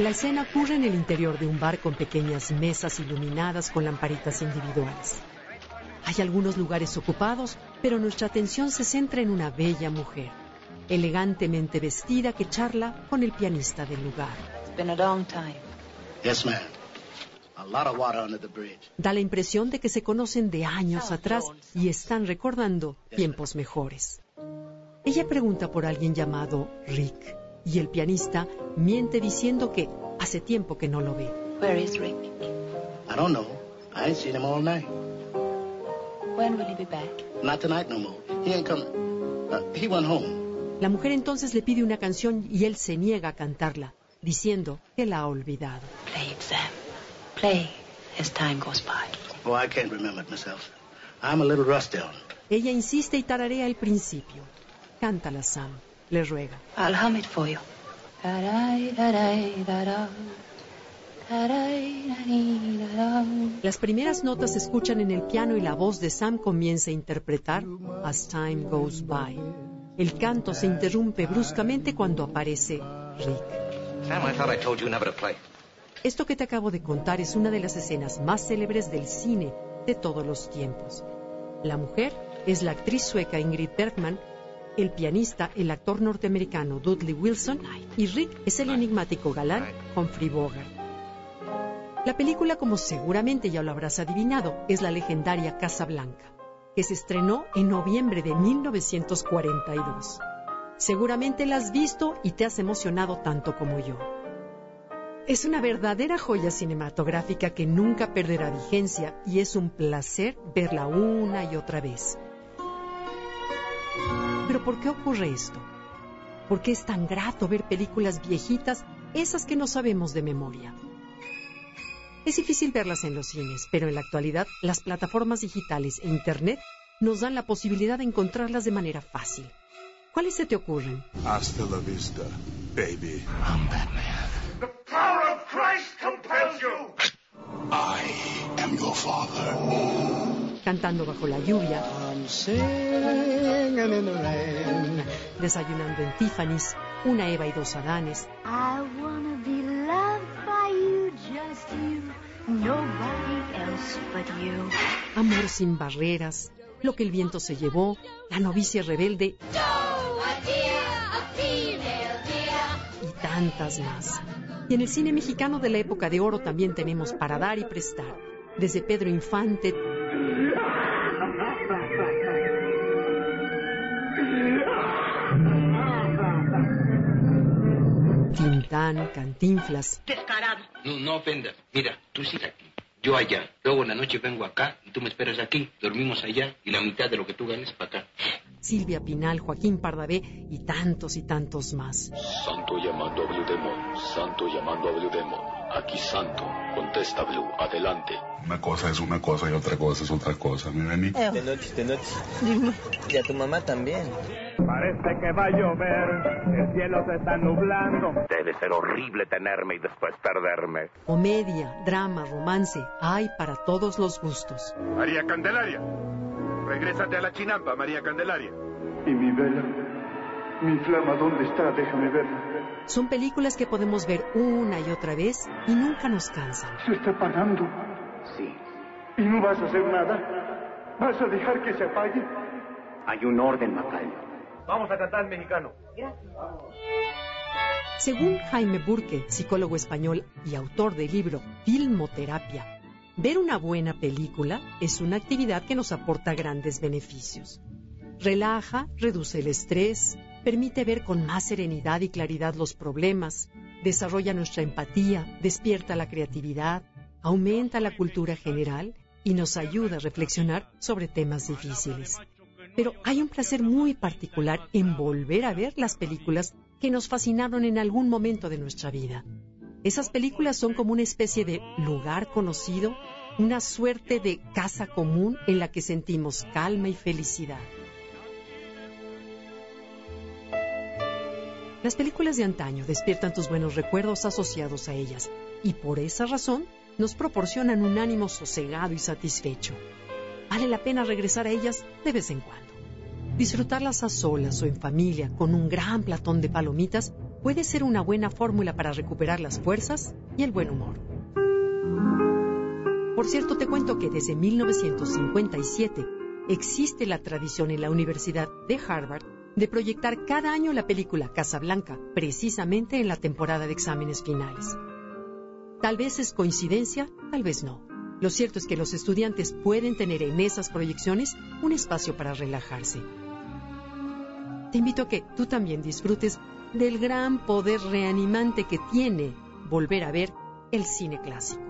La escena ocurre en el interior de un bar con pequeñas mesas iluminadas con lamparitas individuales. Hay algunos lugares ocupados, pero nuestra atención se centra en una bella mujer, elegantemente vestida que charla con el pianista del lugar. Yes, ma'am. A lot of water under the bridge. Da la impresión de que se conocen de años atrás y están recordando tiempos mejores. Ella pregunta por alguien llamado Rick y el pianista miente diciendo que hace tiempo que no lo ve. Where is Rick? I don't know. I ain't seen him all night. When will he be back? Not tonight no more. He ain't coming. Uh, he went home. La mujer entonces le pide una canción y él se niega a cantarla, diciendo que la ha olvidado. Play it, Sam. Play as time goes by. Oh, I can't remember it myself. I'm a little rusty on. Ella insiste y tararea el principio. Cántala, Sam, le ruega. I'll hum it for you. Las primeras notas se escuchan en el piano y la voz de Sam comienza a interpretar As Time Goes By. El canto se interrumpe bruscamente cuando aparece Rick. Sam, I thought I told you never to play. Esto que te acabo de contar es una de las escenas más célebres del cine de todos los tiempos. La mujer es la actriz sueca Ingrid Bergman, el pianista, el actor norteamericano Dudley Wilson y Rick es el enigmático galán Humphrey Bogart. La película, como seguramente ya lo habrás adivinado, es la legendaria Casa Blanca, que se estrenó en noviembre de 1942. Seguramente la has visto y te has emocionado tanto como yo. Es una verdadera joya cinematográfica que nunca perderá vigencia y es un placer verla una y otra vez. Pero ¿por qué ocurre esto? ¿Por qué es tan grato ver películas viejitas, esas que no sabemos de memoria? Es difícil verlas en los cines, pero en la actualidad las plataformas digitales e Internet nos dan la posibilidad de encontrarlas de manera fácil. ¿Cuáles se te ocurren? Hasta la vista, baby. I'm Batman. The power of Christ compels you. I am your father. Cantando bajo la lluvia, desayunando en Tiffany's, una Eva y dos Adanes. Amor sin barreras, Lo que el viento se llevó, La novicia rebelde y tantas más. Y en el cine mexicano de la época de oro también tenemos para dar y prestar. Desde Pedro Infante, Tintán, Cantinflas, No, no ofendas. Mira, tú sigue aquí. Yo allá. Luego en la noche vengo acá y tú me esperas aquí. Dormimos allá y la mitad de lo que tú ganes para acá. Silvia Pinal, Joaquín Pardavé y tantos y tantos más. Santo llamando a Blue Demon. Santo llamando a Blue Demon. Aquí Santo. Contesta Blue. Adelante. Una cosa es una cosa y otra cosa es otra cosa, mi Benny. De noche, de noche. Dime. Y a tu mamá también. Parece que va a llover, el cielo se está nublando. Debe ser horrible tenerme y después perderme. Comedia, drama, romance, hay para todos los gustos. María Candelaria, regrésate a la chinampa, María Candelaria. ¿Y mi vela? ¿Mi flama dónde está? Déjame verla. Son películas que podemos ver una y otra vez y nunca nos cansan. Se está apagando. Sí. ¿Y no vas a hacer nada? ¿Vas a dejar que se apague? Hay un orden, Macayo. Vamos a cantar mexicano. Según Jaime Burke, psicólogo español y autor del libro Filmoterapia, ver una buena película es una actividad que nos aporta grandes beneficios. Relaja, reduce el estrés, permite ver con más serenidad y claridad los problemas, desarrolla nuestra empatía, despierta la creatividad, aumenta la cultura general y nos ayuda a reflexionar sobre temas difíciles. Pero hay un placer muy particular en volver a ver las películas que nos fascinaron en algún momento de nuestra vida. Esas películas son como una especie de lugar conocido, una suerte de casa común en la que sentimos calma y felicidad. Las películas de antaño despiertan tus buenos recuerdos asociados a ellas y por esa razón nos proporcionan un ánimo sosegado y satisfecho. Vale la pena regresar a ellas de vez en cuando. Disfrutarlas a solas o en familia con un gran platón de palomitas puede ser una buena fórmula para recuperar las fuerzas y el buen humor. Por cierto, te cuento que desde 1957 existe la tradición en la Universidad de Harvard de proyectar cada año la película Casablanca, precisamente en la temporada de exámenes finales. Tal vez es coincidencia, tal vez no. Lo cierto es que los estudiantes pueden tener en esas proyecciones un espacio para relajarse. Te invito a que tú también disfrutes del gran poder reanimante que tiene volver a ver el cine clásico.